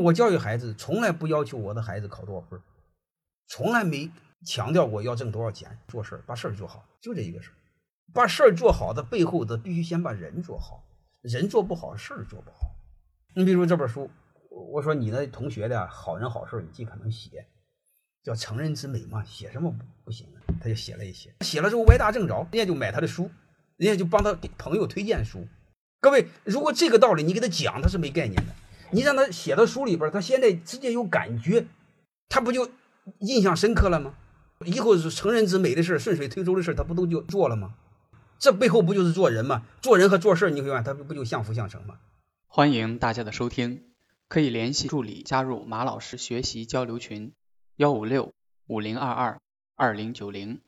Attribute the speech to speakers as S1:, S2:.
S1: 我教育孩子，从来不要求我的孩子考多少分，从来没强调过要挣多少钱。做事把事儿做好，就这一个事儿。把事儿做好的背后的，必须先把人做好。人做不好，事儿做不好。你比如这本书，我说你那同学的好人好事，你尽可能写，叫成人之美嘛，写什么不不行？他就写了一些，写了之后歪打正着，人家就买他的书，人家就帮他给朋友推荐书。各位，如果这个道理你给他讲，他是没概念的。你让他写到书里边，他现在直接有感觉，他不就印象深刻了吗？以后是成人之美的事顺水推舟的事他不都就做了吗？这背后不就是做人吗？做人和做事你会发现，他不就相辅相成吗？
S2: 欢迎大家的收听，可以联系助理加入马老师学习交流群：幺五六五零二二二零九零。